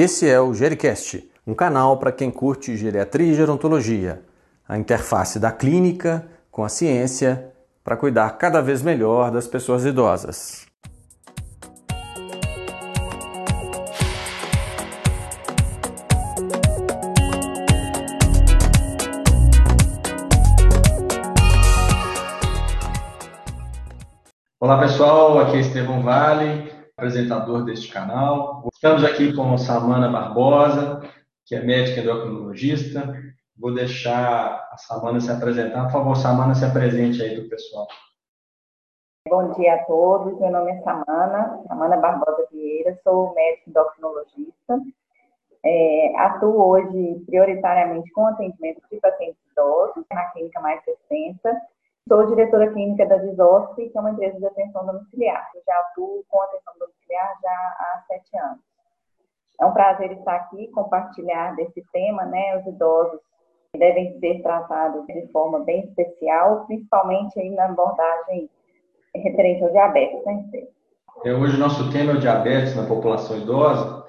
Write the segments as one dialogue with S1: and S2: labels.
S1: Esse é o Gericast, um canal para quem curte geriatria e gerontologia, a interface da clínica com a ciência para cuidar cada vez melhor das pessoas idosas.
S2: Olá pessoal, aqui é Estevão Vale, apresentador deste canal. Estamos aqui com Samana Barbosa, que é médica endocrinologista. Vou deixar a Samana se apresentar. Por favor, Samana, se apresente aí para o pessoal.
S3: Bom dia a todos, meu nome é Samana, Samana Barbosa Vieira, sou médica endocrinologista. É, atuo hoje prioritariamente com atendimento de pacientes idosos, na clínica mais 60, Sou diretora clínica da Disosp, que é uma empresa de atenção domiciliar. Eu já atuo com atenção domiciliar já há sete anos. É um prazer estar aqui, compartilhar desse tema, né? Os idosos devem ser tratados de forma bem especial, principalmente aí na abordagem referente ao diabetes, né?
S2: É, hoje nosso tema é o diabetes na população idosa.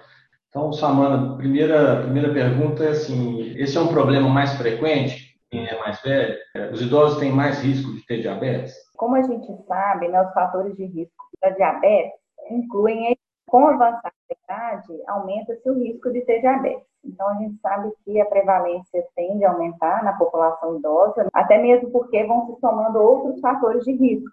S2: Então, Samana, primeira primeira pergunta é assim, esse é um problema mais frequente? Quem é mais velho, os idosos têm mais risco de ter diabetes?
S3: Como a gente sabe, né, os fatores de risco da diabetes incluem, com o avançar da idade, aumenta-se o risco de ter diabetes. Então, a gente sabe que a prevalência tende a aumentar na população idosa, até mesmo porque vão se somando outros fatores de risco,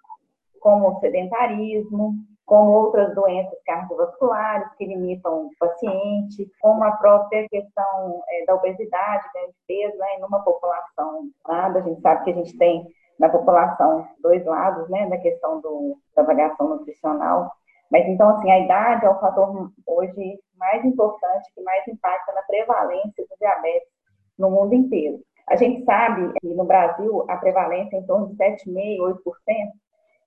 S3: como sedentarismo, como outras doenças cardiovasculares que limitam o paciente, como a própria questão é, da obesidade, ganho de peso, né, numa população nada, a gente sabe que a gente tem na população dois lados, né, da questão do, da avaliação nutricional, mas então, assim, a idade é o fator hoje mais importante, que mais impacta na prevalência do diabetes no mundo inteiro. A gente sabe que no Brasil a prevalência é em torno de 7,5%, 8%,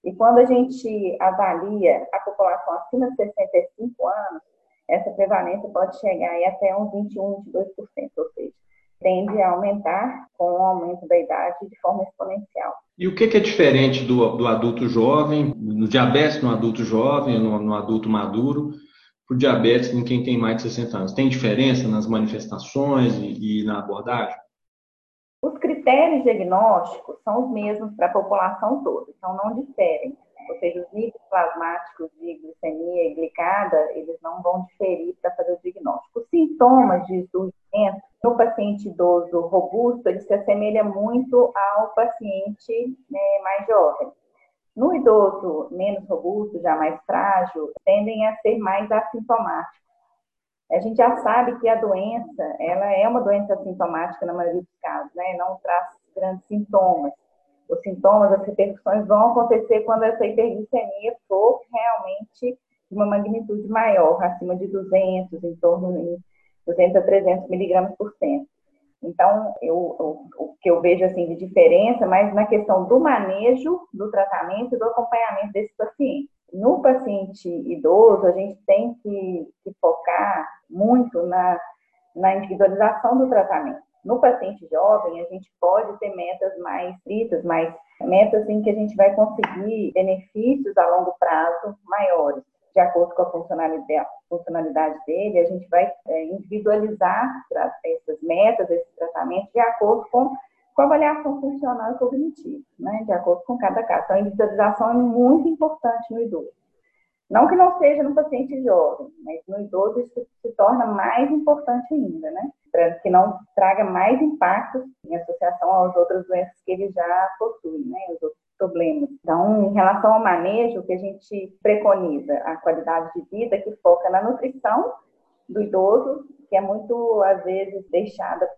S3: e quando a gente avalia a população acima de 65 anos, essa prevalência pode chegar aí até uns 21, 22%, ou seja, tende a aumentar com o aumento da idade de forma exponencial.
S2: E o que é diferente do, do adulto jovem, no diabetes no adulto jovem, no, no adulto maduro, para o diabetes em quem tem mais de 60 anos? Tem diferença nas manifestações e, e na abordagem?
S3: Os critérios diagnósticos são os mesmos para a população toda, então não diferem. Ou seja, os níveis plasmáticos de glicemia e glicada, eles não vão diferir para fazer o diagnóstico. Os sintomas de surgimento no paciente idoso robusto, ele se assemelha muito ao paciente né, mais jovem. No idoso menos robusto, já mais frágil, tendem a ser mais assintomáticos a gente já sabe que a doença, ela é uma doença assintomática na maioria dos casos, né? Não traz grandes sintomas. Os sintomas, as repercussões vão acontecer quando essa hiperglicemia for realmente de uma magnitude maior, acima de 200, em torno de 200 a 300 miligramas por cento. Então, eu, o, o que eu vejo assim de diferença, mas na questão do manejo, do tratamento e do acompanhamento desse paciente. No paciente idoso, a gente tem que, que focar muito na, na individualização do tratamento. No paciente jovem, a gente pode ter metas mais estritas, mais metas em que a gente vai conseguir benefícios a longo prazo maiores. De acordo com a funcionalidade, dele, a gente vai é, individualizar essas metas, esses tratamentos, de acordo com, com avaliação funcional e cognitiva, né? de acordo com cada caso. Então, a individualização é muito importante no idoso. Não que não seja no paciente jovem, mas no idoso isso se torna mais importante ainda, né? Para que não traga mais impactos em associação às outras doenças que ele já possui, né? Os outros problemas. Então, em relação ao manejo, o que a gente preconiza? A qualidade de vida que foca na nutrição do idoso, que é muito, às vezes, deixada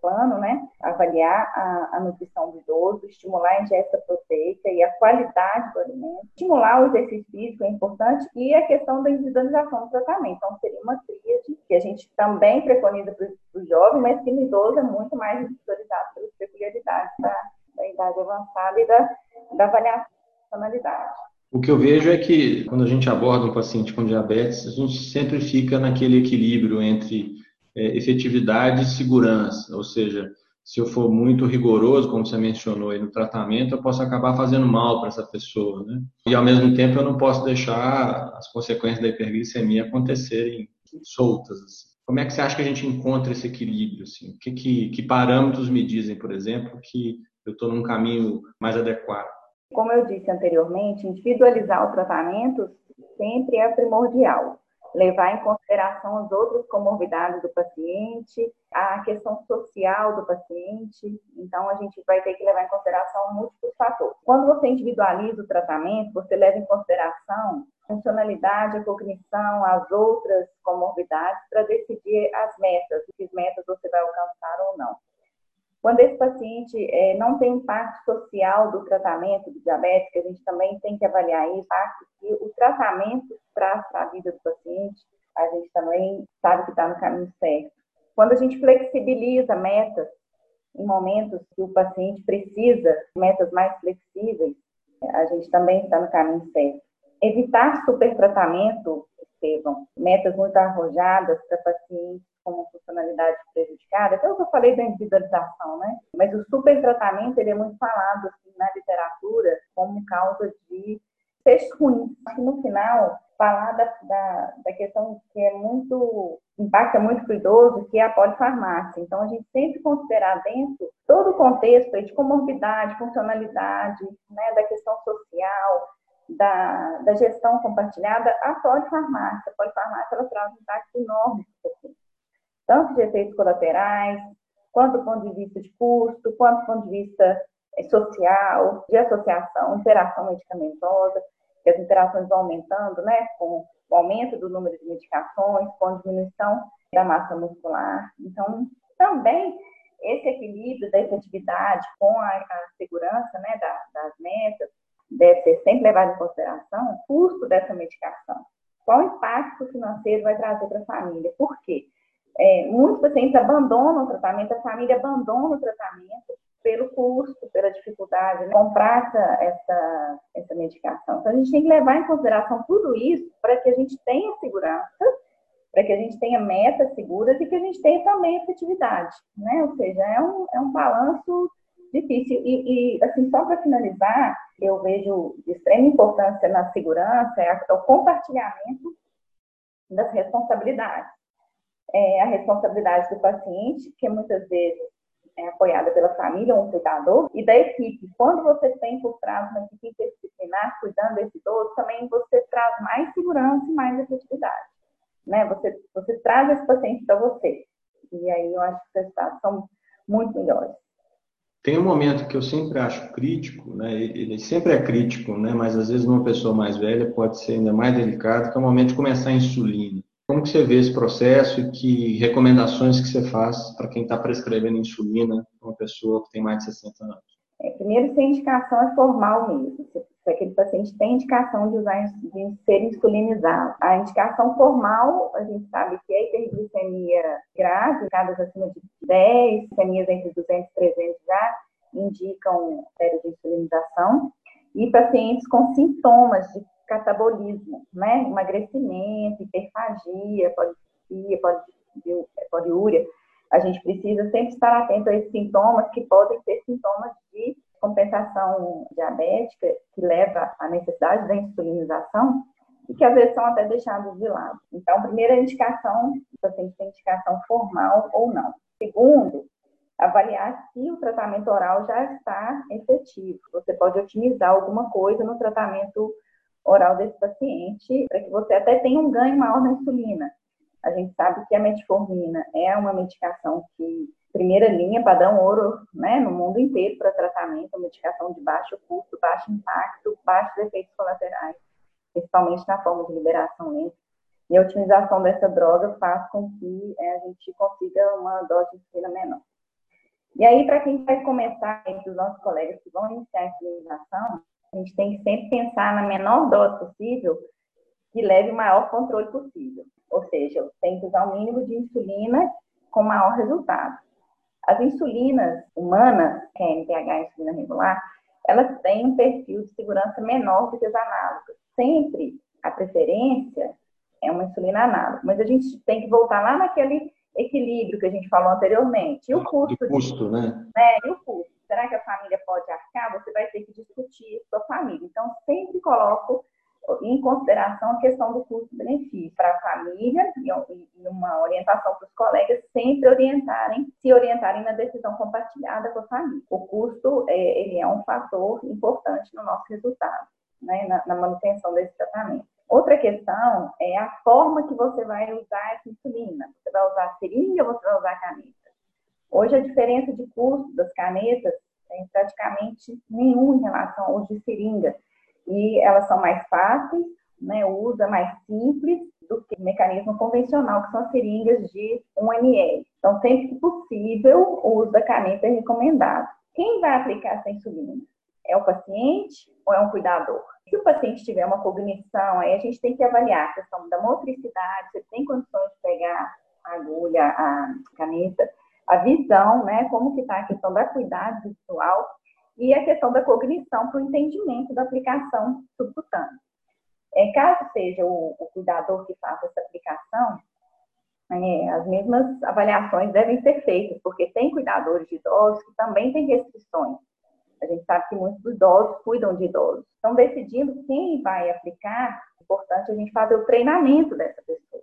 S3: plano, né? Avaliar a, a, nutrição do idoso, estimular a ingesta proteica e a qualidade do alimento, estimular o exercício físico é importante e a questão da individualização do tratamento. Então, seria uma tríade que a gente também preconiza para o jovem, mas que no idoso é muito mais individualizado pelas peculiaridades da, da idade avançada e da, da personalidade.
S2: O que eu vejo é que quando a gente aborda um paciente com diabetes, a gente sempre fica naquele equilíbrio entre efetividade e segurança, ou seja, se eu for muito rigoroso, como você mencionou aí no tratamento, eu posso acabar fazendo mal para essa pessoa, né? E ao mesmo tempo eu não posso deixar as consequências da hiperglicemia acontecerem soltas. Assim. Como é que você acha que a gente encontra esse equilíbrio? Assim? Que, que, que parâmetros me dizem, por exemplo, que eu estou num caminho mais adequado?
S3: Como eu disse anteriormente, individualizar o tratamento sempre é primordial levar em consideração as outras comorbidades do paciente, a questão social do paciente. Então, a gente vai ter que levar em consideração múltiplos fatores. Quando você individualiza o tratamento, você leva em consideração funcionalidade, a cognição, as outras comorbidades para decidir as metas, que metas você vai alcançar ou não. Quando esse paciente é, não tem impacto social do tratamento do diabetes, que a gente também tem que avaliar isso, impacto que o tratamento traz para a vida do paciente, a gente também sabe que está no caminho certo. Quando a gente flexibiliza metas em momentos que o paciente precisa metas mais flexíveis, a gente também está no caminho certo. Evitar supertratamento, Estevam, metas muito arrojadas para pacientes como funcionalidade prejudicada, até o que eu falei da individualização, né? Mas o supertratamento, ele é muito falado assim, na literatura como causa de ser ruim. No final, falar da, da, da, questão que é muito, impacta muito o idoso, que é a polifarmácia. Então, a gente sempre considerar dentro todo o contexto de comorbidade, funcionalidade, né, da questão social, da, da gestão compartilhada, a polifarmácia. A polifarmácia, ela traz um impacto enorme tanto de efeitos colaterais, quanto do ponto de vista de custo, quanto do ponto de vista eh, social, de associação, interação medicamentosa, que as interações vão aumentando, né, com o aumento do número de medicações, com a diminuição da massa muscular. Então, também esse equilíbrio da efetividade com a, a segurança né, da, das metas deve ser sempre levado em consideração o custo dessa medicação. Qual impacto financeiro vai trazer para a família? Por quê? É, muitos pacientes abandonam o tratamento, a família abandona o tratamento pelo custo, pela dificuldade de né? comprar essa, essa, essa medicação. Então, a gente tem que levar em consideração tudo isso para que a gente tenha segurança, para que a gente tenha metas seguras e que a gente tenha também efetividade, né? Ou seja, é um, é um balanço difícil. E, e assim, só para finalizar, eu vejo de extrema importância na segurança é, é o compartilhamento das responsabilidades é, a responsabilidade do paciente, que muitas vezes é apoiada pela família ou um cuidador, e da equipe. Quando você tem por trás uma equipe interdisciplinar cuidando desse idoso, também você traz mais segurança e mais efetividade. Né? Você, você traz esse paciente para você. E aí eu acho que os resultados são muito melhores.
S2: Tem um momento que eu sempre acho crítico, né? ele sempre é crítico, né? mas às vezes numa pessoa mais velha pode ser ainda mais delicado, que é o momento de começar a insulina. Como que você vê esse processo e que recomendações que você faz para quem está prescrevendo insulina uma pessoa que tem mais de 60 anos?
S3: É, primeiro, se a indicação é formal mesmo, se aquele paciente tem indicação de, usar, de ser insulinizado. A indicação formal, a gente sabe que é hiperglicemia grave, casos acima de 10, glicemias entre 200 e 300 já indicam série de insulinização, e pacientes com sintomas de catabolismo, né? Emagrecimento, hiperfagia, poliúria, poliúria. A gente precisa sempre estar atento a esses sintomas que podem ser sintomas de compensação diabética que leva à necessidade da insulinização e que às vezes são até deixados de lado. Então, primeira indicação, o paciente tem indicação formal ou não. Segundo, avaliar se o tratamento oral já está efetivo. Você pode otimizar alguma coisa no tratamento oral desse paciente, para que você até tenha um ganho maior na insulina. A gente sabe que a metformina é uma medicação que, primeira linha, padrão ouro, né, no mundo inteiro para tratamento, medicação de baixo custo, baixo impacto, baixos efeitos colaterais, principalmente na forma de liberação lenta. E a otimização dessa droga faz com que é, a gente consiga uma dose de menor. E aí, para quem vai começar, entre os nossos colegas que vão iniciar a insulinização, a gente tem que sempre pensar na menor dose possível que leve o maior controle possível. Ou seja, tem que usar o mínimo de insulina com maior resultado. As insulinas humanas, que é a NPH, insulina regular, elas têm um perfil de segurança menor do que as análogas. Sempre a preferência é uma insulina análoga, mas a gente tem que voltar lá naquele equilíbrio que a gente falou anteriormente. E o custo,
S2: de custo, de, né?
S3: né? E o custo será que a família pode arcar? Você vai ter que discutir com a família. Então, sempre coloco em consideração a questão do custo-benefício para a família e uma orientação para sempre orientarem, se orientarem na decisão compartilhada com a família. O custo, é, ele é um fator importante no nosso resultado, né, na, na manutenção desse tratamento. Outra questão é a forma que você vai usar essa insulina. Você vai usar seringa ou você vai usar caneta? Hoje a diferença de custo das canetas é praticamente nenhum em relação ao de seringa e elas são mais fáceis, né, o uso é mais simples do que o mecanismo convencional, que são as seringas de 1 ml. Então, sempre que possível, o uso da caneta é recomendado. Quem vai aplicar essa insulina? É o paciente ou é um cuidador? Se o paciente tiver uma cognição, aí a gente tem que avaliar a questão da motricidade, se tem condições de pegar a agulha, a caneta, a visão, né, como que está a questão da cuidado visual e a questão da cognição para o entendimento da aplicação subcutânea. É, caso seja o, o cuidador que faça essa aplicação, é, as mesmas avaliações devem ser feitas, porque tem cuidadores de idosos que também têm restrições. A gente sabe que muitos idosos cuidam de idosos. Então, decidindo quem vai aplicar, é importante a gente fazer o treinamento dessa pessoa,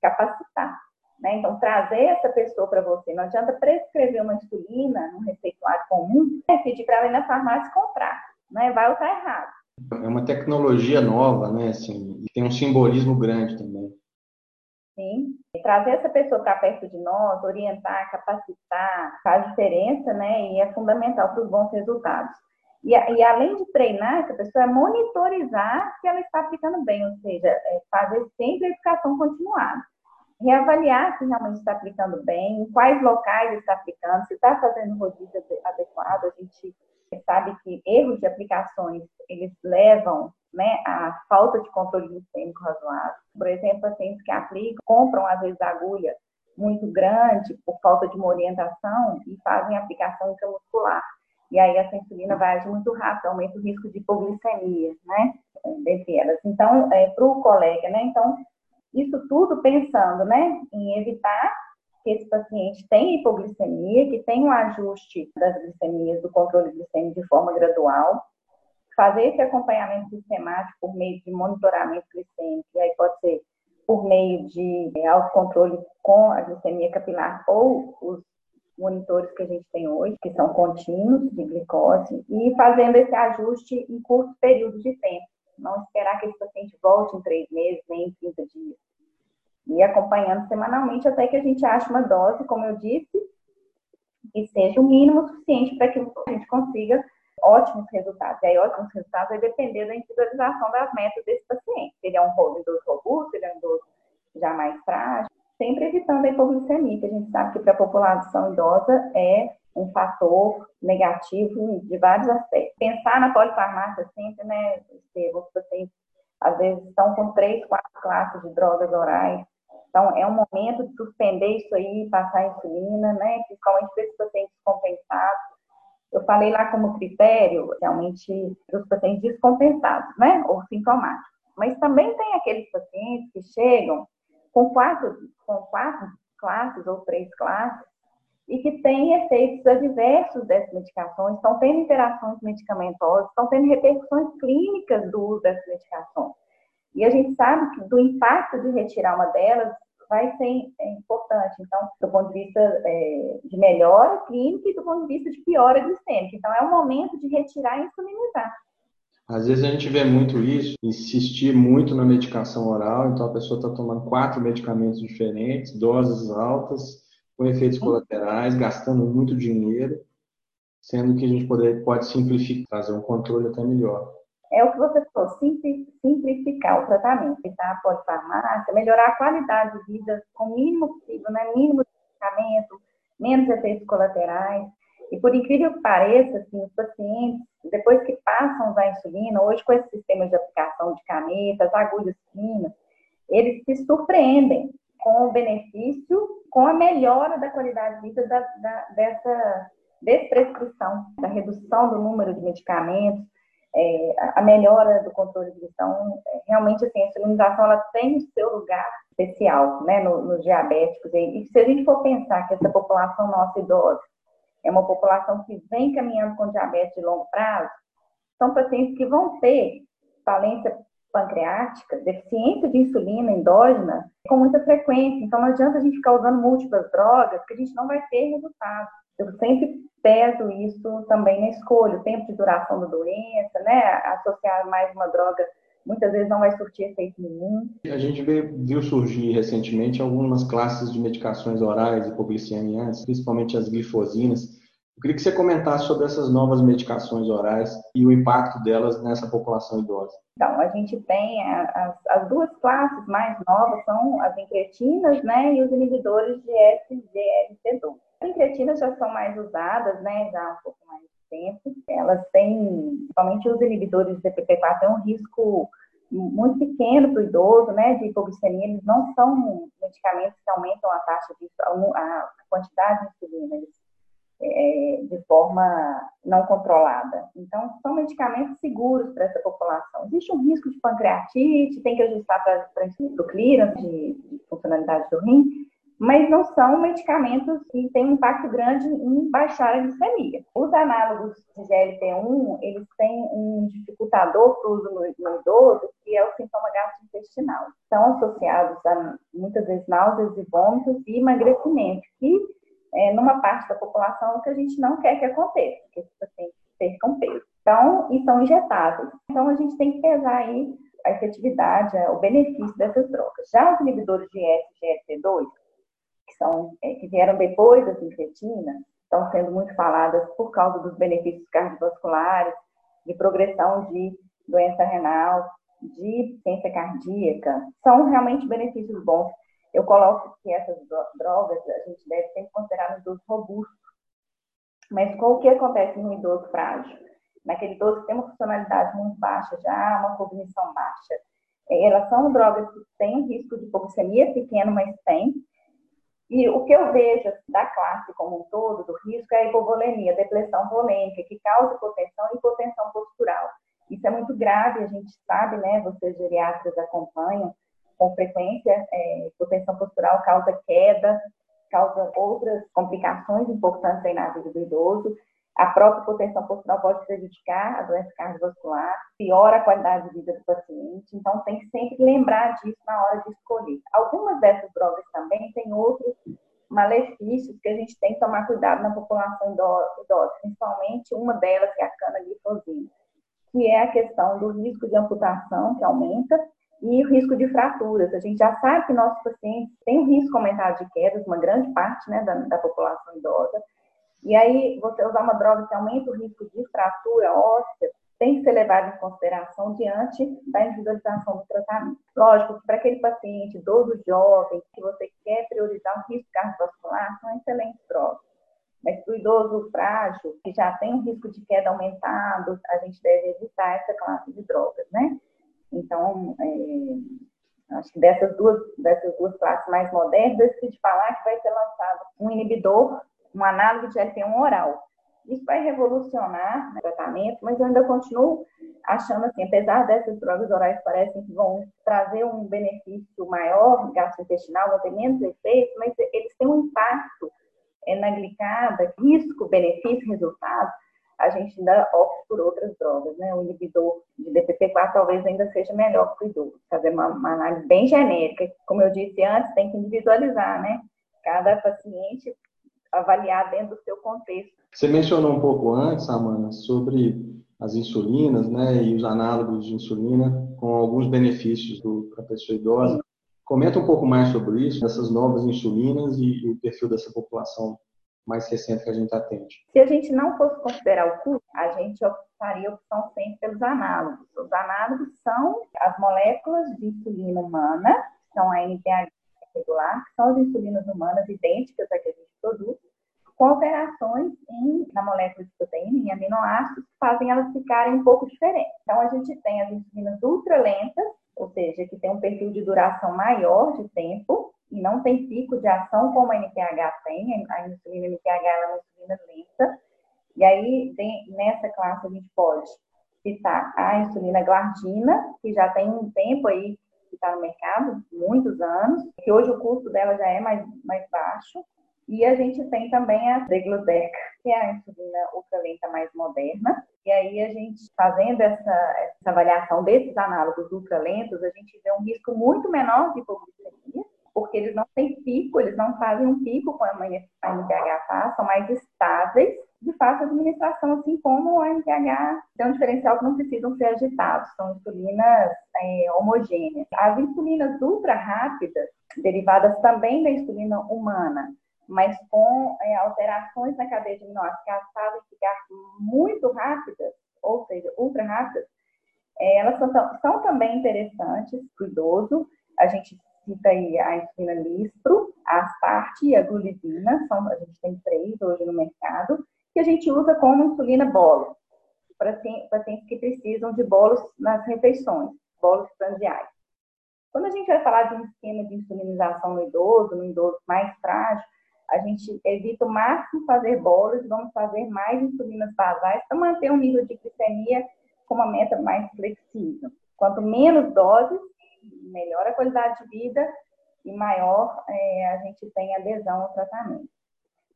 S3: capacitar. Né? Então, trazer essa pessoa para você. Não adianta prescrever uma insulina num receituário comum e pedir para ela ir na farmácia comprar. Né? Vai ou está errado.
S2: É uma tecnologia nova, né? Assim, tem um simbolismo grande também.
S3: Sim. E trazer essa pessoa para perto de nós, orientar, capacitar, faz diferença, né? E é fundamental para os bons resultados. E, e, além de treinar essa pessoa, é monitorizar se ela está aplicando bem, ou seja, é fazer sempre a educação continuada reavaliar se realmente está aplicando bem, em quais locais está aplicando, se está fazendo rodízio adequado. A gente sabe que erros de aplicações, eles levam né, falta de controle glicêmico razoável. Por exemplo, pacientes que aplicam, compram às vezes agulha muito grande por falta de uma orientação e fazem aplicação intramuscular. E aí essa insulina vai agir muito rápido, aumenta o risco de hipoglicemia, né? Dentre elas. Então, é, para o colega, né? Então, isso tudo pensando né, em evitar que esse paciente tenha hipoglicemia, que tenha um ajuste das glicemias, do controle glicêmico de forma gradual, fazer esse acompanhamento sistemático por meio de monitoramento glicêmico, e aí pode ser por meio de é, autocontrole com a glicemia capilar ou os monitores que a gente tem hoje, que são contínuos de glicose, e fazendo esse ajuste em curto período de tempo. Não esperar que esse paciente volte em três meses, nem em 30 dias e acompanhando semanalmente até que a gente ache uma dose, como eu disse, que seja o mínimo suficiente para que a gente consiga ótimos resultados. E aí, ótimos resultados vai depender da individualização das metas desse paciente. Se ele é um idoso robusto, se ele é um idoso já mais frágil, sempre evitando a hipoglicemia, que a gente sabe que para a população idosa é um fator negativo de vários aspectos. Pensar na polifarmácia sempre, né, Estevam, pacientes às vezes estão com três, quatro classes de drogas orais, então, é um momento de suspender isso aí, passar insulina, né? Principalmente para esses pacientes compensados. Eu falei lá como critério, realmente, para os pacientes descompensados, né? Ou sintomáticos. Mas também tem aqueles pacientes que chegam com quatro, com quatro classes ou três classes e que têm efeitos adversos dessas medicações, estão tendo interações medicamentosas, estão tendo repercussões clínicas do uso dessas medicações. E a gente sabe que do impacto de retirar uma delas vai ser é, importante. Então, do ponto de vista é, de melhora clínica e do ponto de vista de piora glicêmica. Então, é o momento de retirar e insulinizar.
S2: Às vezes a gente vê muito isso, insistir muito na medicação oral, então a pessoa está tomando quatro medicamentos diferentes, doses altas, com efeitos colaterais, gastando muito dinheiro, sendo que a gente poder, pode simplificar, fazer um controle até melhor
S3: é o que você falou, simplificar o tratamento, evitar a polifarmácia, melhorar a qualidade de vida com o mínimo possível, né? mínimo de medicamento, menos efeitos colaterais. E por incrível que pareça, assim, os pacientes, depois que passam a insulina, hoje com esse sistema de aplicação de canetas, agulhas finas, eles se surpreendem com o benefício, com a melhora da qualidade de vida da, da, dessa desprescrição, da redução do número de medicamentos, é, a melhora do controle de visão, é, realmente assim, a insulinização ela tem o seu lugar especial né, nos no diabéticos. E, e, se a gente for pensar que essa população nossa idosa é uma população que vem caminhando com diabetes de longo prazo, são pacientes que vão ter falência pancreática, deficiência de insulina endógena com muita frequência. Então não adianta a gente ficar usando múltiplas drogas, que a gente não vai ter resultado. Eu sempre peso isso também na escolha, o tempo de duração da doença, né? Associar mais uma droga muitas vezes não vai surtir efeito nenhum.
S2: A gente viu surgir recentemente algumas classes de medicações orais hipoglicemiantes, principalmente as glifosinas. Eu queria que você comentasse sobre essas novas medicações orais e o impacto delas nessa população idosa.
S3: Então, a gente tem as, as duas classes mais novas, são as incretinas né, e os inibidores de SGLT2. As incretinas já são mais usadas, né, já há um pouco mais tempo. Elas têm, principalmente os inibidores de DPP4, têm um risco muito pequeno para o idoso, né, de hipoglicemia. Eles não são medicamentos que aumentam a taxa de a quantidade de insulina, é, de forma não controlada. Então, são medicamentos seguros para essa população. Existe um risco de pancreatite, tem que ajustar para o clearance de, de funcionalidade do rim, mas não são medicamentos que têm um impacto grande em baixar a glicemia. Os análogos de GLP-1, eles têm um dificultador para o uso no, idoso, que é o sintoma gastrointestinal. São associados a, muitas vezes, náuseas e vômitos e emagrecimento, que é, numa parte da população é o que a gente não quer que aconteça, que esses pacientes percam peso. Então, e são injetáveis. Então, a gente tem que pesar aí a efetividade, o benefício dessas drogas. Já os inibidores de SGLT2, são, é, que vieram depois das incretinas, estão sendo muito faladas por causa dos benefícios cardiovasculares, de progressão de doença renal, de ciência cardíaca, são realmente benefícios bons. Eu coloco que essas drogas a gente deve sempre considerar no idoso robusto. Mas com o que acontece no idoso frágil? Naquele idoso que tem uma funcionalidade muito baixa já, uma cognição baixa. Elas são drogas que têm risco de hipoglicemia pequeno, mas tem, e o que eu vejo da classe como um todo, do risco, é a hipovolemia, depressão volêmica, que causa hipotensão e hipotensão postural. Isso é muito grave, a gente sabe, né? Vocês geriatras acompanham com frequência, é, hipotensão postural causa queda, causa outras complicações importantes aí na vida do idoso. A própria hipotensão postural pode prejudicar a doença cardiovascular, piora a qualidade de vida do paciente, então tem que sempre lembrar disso na hora de escolher. Algumas dessas drogas também têm outros malefícios que a gente tem que tomar cuidado na população idosa, principalmente uma delas que é a canaglifosina, que é a questão do risco de amputação, que aumenta, e o risco de fraturas. A gente já sabe que nossos pacientes têm um risco aumentado de quedas, uma grande parte né, da, da população idosa, e aí, você usar uma droga que aumenta o risco de fratura óssea tem que ser levado em consideração diante da individualização do tratamento. Lógico que para aquele paciente idoso jovem, que você quer priorizar o risco cardiovascular, são excelentes drogas. Mas para o idoso frágil, que já tem um risco de queda aumentado, a gente deve evitar essa classe de drogas, né? Então, é, acho que dessas duas, dessas duas classes mais modernas, eu esqueci de falar que vai ser lançado um inibidor um análogo de LP1 oral. Isso vai revolucionar o tratamento, mas eu ainda continuo achando assim, apesar dessas drogas orais parecem que vão trazer um benefício maior gastrointestinal, vão ter menos efeito, mas eles têm um impacto é, na glicada, risco, benefício, resultado, a gente ainda opta por outras drogas, né? O inibidor de DPP-4 talvez ainda seja melhor para o idoso. Fazer uma, uma análise bem genérica, como eu disse antes, tem que individualizar, né? Cada paciente avaliar dentro do seu contexto.
S2: Você mencionou um pouco antes, Amanda, sobre as insulinas, né, e os análogos de insulina com alguns benefícios para a pessoa idosa. Comenta um pouco mais sobre isso, essas novas insulinas e, e o perfil dessa população mais recente que a gente atende.
S3: Se a gente não fosse considerar o custo, a gente faria opção sempre pelos análogos. Os análogos são as moléculas de insulina humana, são a NPH regular, que são as insulinas humanas idênticas a que a gente produz, com alterações em, na molécula de proteína, em aminoácidos, que fazem elas ficarem um pouco diferentes. Então, a gente tem as insulinas ultralentas, ou seja, que tem um perfil de duração maior de tempo, e não tem pico de ação como a NPH tem, a insulina NPH é uma insulina lenta, e aí tem, nessa classe a gente pode citar a insulina glardina, que já tem um tempo aí que está no mercado, muitos anos, que hoje o custo dela já é mais, mais baixo, e a gente tem também a Degludeca, que é a insulina ultralenta mais moderna, E aí a gente, fazendo essa, essa avaliação desses análogos ultralentos, a gente vê um risco muito menor de hipoglicemia, porque eles não têm pico, eles não fazem um pico com a NPH, são mais estáveis de fácil administração, assim como o NPH tem um diferencial que não precisam ser agitados, são insulinas é, homogêneas. As insulinas ultra rápidas, derivadas também da insulina humana, mas com é, alterações na cadeia de aminoácidos que as fazem ficar muito rápidas, ou seja, ultra rápidas, é, elas são, são, também interessantes para o idoso. A gente cita aí a insulina Lispro, a Asparte e a Glulizina, são, a gente tem três hoje no mercado, que a gente usa como insulina bolo, para pacientes que precisam de bolos nas refeições, bolos prandiais. Quando a gente vai falar de um esquema de insulinização no idoso, no idoso mais frágil, a gente evita o máximo fazer bolos e vamos fazer mais insulinas basais para manter um nível de glicemia com uma meta mais flexível. Quanto menos doses, melhor a qualidade de vida e maior é, a gente tem adesão ao tratamento.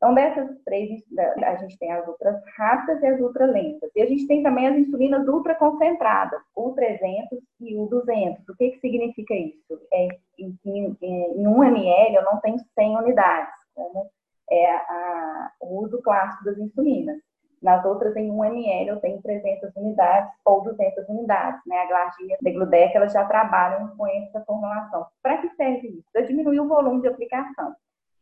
S3: Então, dessas três, a gente tem as ultras rápidas e as ultra lentas. E a gente tem também as insulinas ultra concentradas, o 300 e o 200. O que, que significa isso? É, em, em, em 1 ml eu não tenho 100 unidades, como é a, o uso clássico das insulinas. Nas outras, em 1 ml, eu tenho 300 unidades ou 200 unidades. Né? A glargina e Degludec, elas já trabalham com essa formulação. Para que serve isso? Para diminuir o volume de aplicação.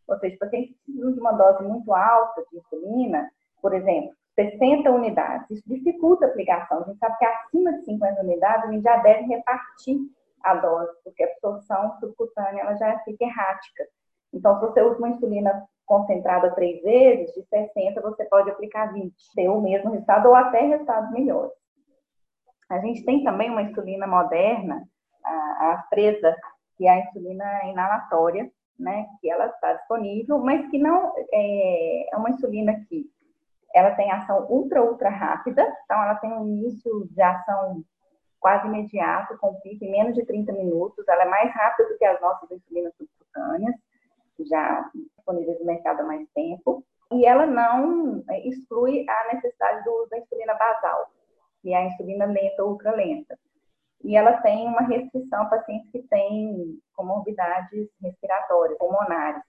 S3: Ou seja, pacientes precisam de uma dose muito alta de insulina, por exemplo, 60 unidades. Isso dificulta a aplicação. A gente sabe que acima de 50 unidades, a gente já deve repartir a dose, porque a absorção subcutânea ela já fica errática. Então, se você usa uma insulina concentrada três vezes, de 60 você pode aplicar 20, ter o mesmo resultado ou até resultados melhores. A gente tem também uma insulina moderna, a, a Fresa, que é a insulina inalatória, né, que ela está disponível, mas que não é, é uma insulina que ela tem ação ultra, ultra rápida, então ela tem um início de ação quase imediato, com pico em menos de 30 minutos, ela é mais rápida do que as nossas insulinas subcutâneas, já disponíveis no mercado há mais tempo, e ela não exclui a necessidade do uso da insulina basal, que é a insulina lenta ou ultralenta e ela tem uma restrição a pacientes que têm comorbidades respiratórias, pulmonares,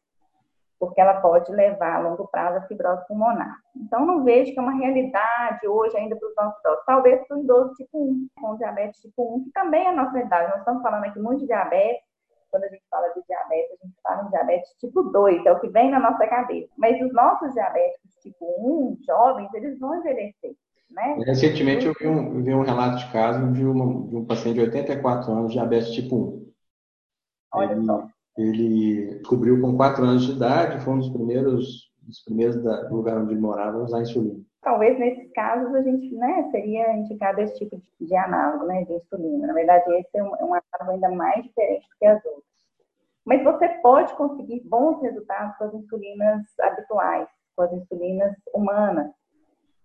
S3: porque ela pode levar a longo prazo a fibrose pulmonar. Então, não vejo que é uma realidade hoje ainda para os nossos idosos. Talvez para o idoso tipo 1, com diabetes tipo 1, que também é a nossa idade. Nós estamos falando aqui muito de diabetes. Quando a gente fala de diabetes, a gente fala em diabetes tipo 2, é o que vem na nossa cabeça. Mas os nossos diabéticos tipo 1, jovens, eles vão envelhecer. Né?
S2: Recentemente eu vi um, vi um relato de caso de, uma, de um paciente de 84 anos, diabetes tipo 1.
S3: Olha ele, só.
S2: Ele descobriu com 4 anos de idade, foi um dos primeiros, dos primeiros da, do lugar onde ele morava a usar insulina.
S3: Talvez nesses casos a gente né, seria indicado esse tipo de, de análogo né, de insulina. Na verdade, esse é um, é um análogo ainda mais diferente do que as outras. Mas você pode conseguir bons resultados com as insulinas habituais, com as insulinas humanas.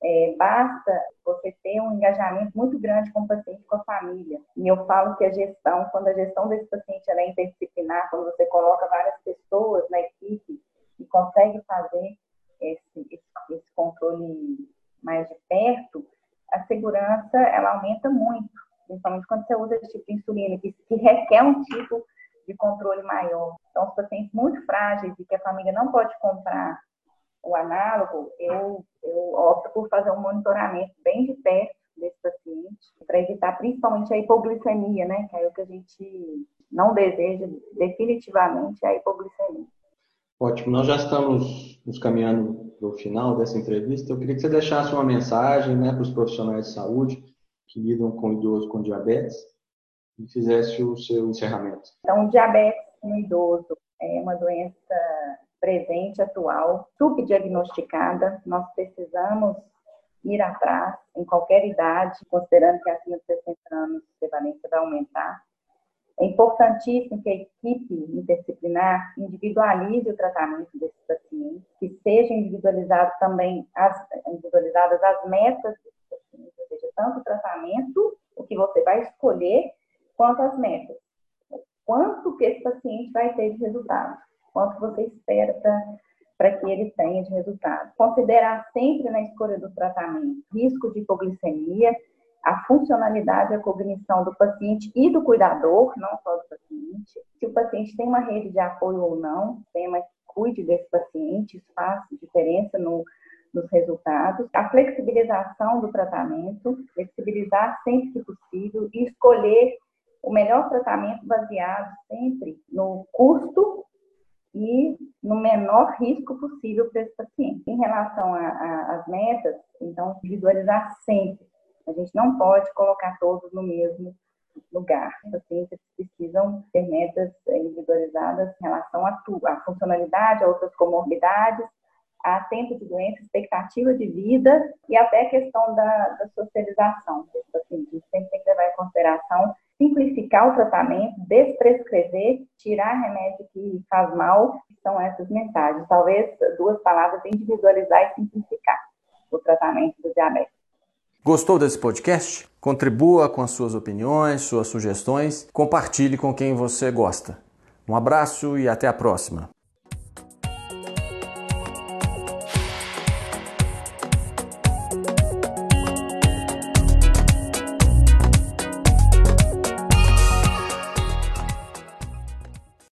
S3: É, basta você ter um engajamento muito grande com o paciente, com a família. E eu falo que a gestão, quando a gestão desse paciente é interdisciplinar, quando você coloca várias pessoas na equipe e consegue fazer esse, esse, esse controle mais de perto, a segurança ela aumenta muito, principalmente quando você usa esse tipo de insulina, que, que requer um tipo de controle maior. Então, os pacientes muito frágeis e que a família não pode comprar o análogo, eu, eu opto por fazer um monitoramento bem de perto desse paciente, para evitar principalmente a hipoglicemia, né? Que é o que a gente não deseja definitivamente, a hipoglicemia.
S2: Ótimo, nós já estamos nos caminhando para o final dessa entrevista. Eu queria que você deixasse uma mensagem né, para os profissionais de saúde que lidam com idoso com diabetes e fizesse o seu encerramento.
S3: Então, diabetes no idoso é uma doença presente, atual, subdiagnosticada. Nós precisamos ir atrás em qualquer idade, considerando que acima de 60 anos a prevalência vai aumentar. É importantíssimo que a equipe interdisciplinar individualize o tratamento desses pacientes, que seja individualizado também as, individualizadas as metas desses pacientes, ou seja, tanto o tratamento, o que você vai escolher, quanto as metas. Quanto que esse paciente vai ter de resultado quanto você espera para que ele tenha de resultado. Considerar sempre na escolha do tratamento risco de hipoglicemia, a funcionalidade e a cognição do paciente e do cuidador, não só do paciente. Se o paciente tem uma rede de apoio ou não, tema que cuide desse paciente, isso faz diferença no, nos resultados. A flexibilização do tratamento, flexibilizar sempre que possível e escolher o melhor tratamento baseado sempre no custo e no menor risco possível para esse paciente. Em relação às metas, então, individualizar sempre. A gente não pode colocar todos no mesmo lugar. Os pacientes precisam ter metas individualizadas em relação à, à funcionalidade, a outras comorbidades, a tempo de doença, expectativa de vida e até a questão da, da socialização. A gente sempre tem que levar em consideração simplificar o tratamento, desprescrever, tirar remédio que faz mal, são essas mensagens. Talvez duas palavras, individualizar e simplificar o tratamento do diabetes.
S1: Gostou desse podcast? Contribua com as suas opiniões, suas sugestões, compartilhe com quem você gosta. Um abraço e até a próxima.